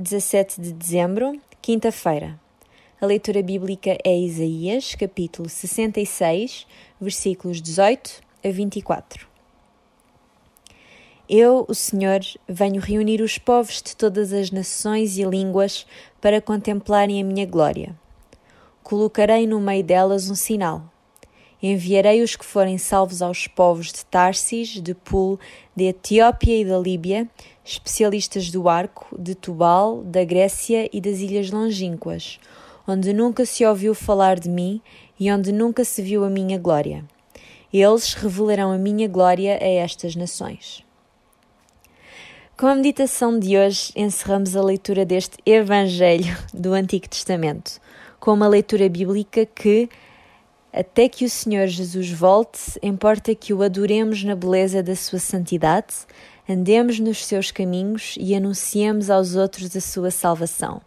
17 de dezembro, quinta-feira. A leitura bíblica é Isaías, capítulo 66, versículos 18 a 24. Eu, o Senhor, venho reunir os povos de todas as nações e línguas para contemplarem a minha glória. Colocarei no meio delas um sinal. Enviarei os que forem salvos aos povos de Tarsis, de Pul, de Etiópia e da Líbia, especialistas do arco, de Tubal, da Grécia e das ilhas longínquas, onde nunca se ouviu falar de mim e onde nunca se viu a minha glória. Eles revelarão a minha glória a estas nações. Com a meditação de hoje, encerramos a leitura deste Evangelho do Antigo Testamento, com uma leitura bíblica que, até que o Senhor Jesus volte, importa que o adoremos na beleza da sua santidade, andemos nos seus caminhos e anunciemos aos outros a sua salvação.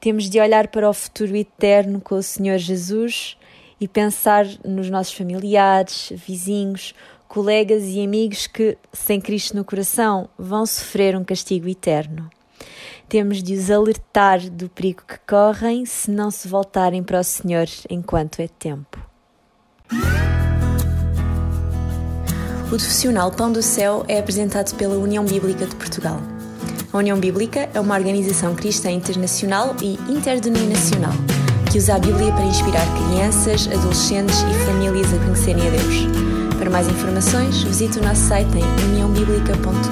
Temos de olhar para o futuro eterno com o Senhor Jesus e pensar nos nossos familiares, vizinhos, colegas e amigos que, sem Cristo no coração, vão sofrer um castigo eterno. Temos de os alertar do perigo que correm se não se voltarem para o Senhor enquanto é tempo. O profissional Pão do Céu é apresentado pela União Bíblica de Portugal. A União Bíblica é uma organização cristã internacional e interdenominacional que usa a Bíblia para inspirar crianças, adolescentes e famílias a conhecerem a Deus. Para mais informações, visite o nosso site em uniãobíblica.com.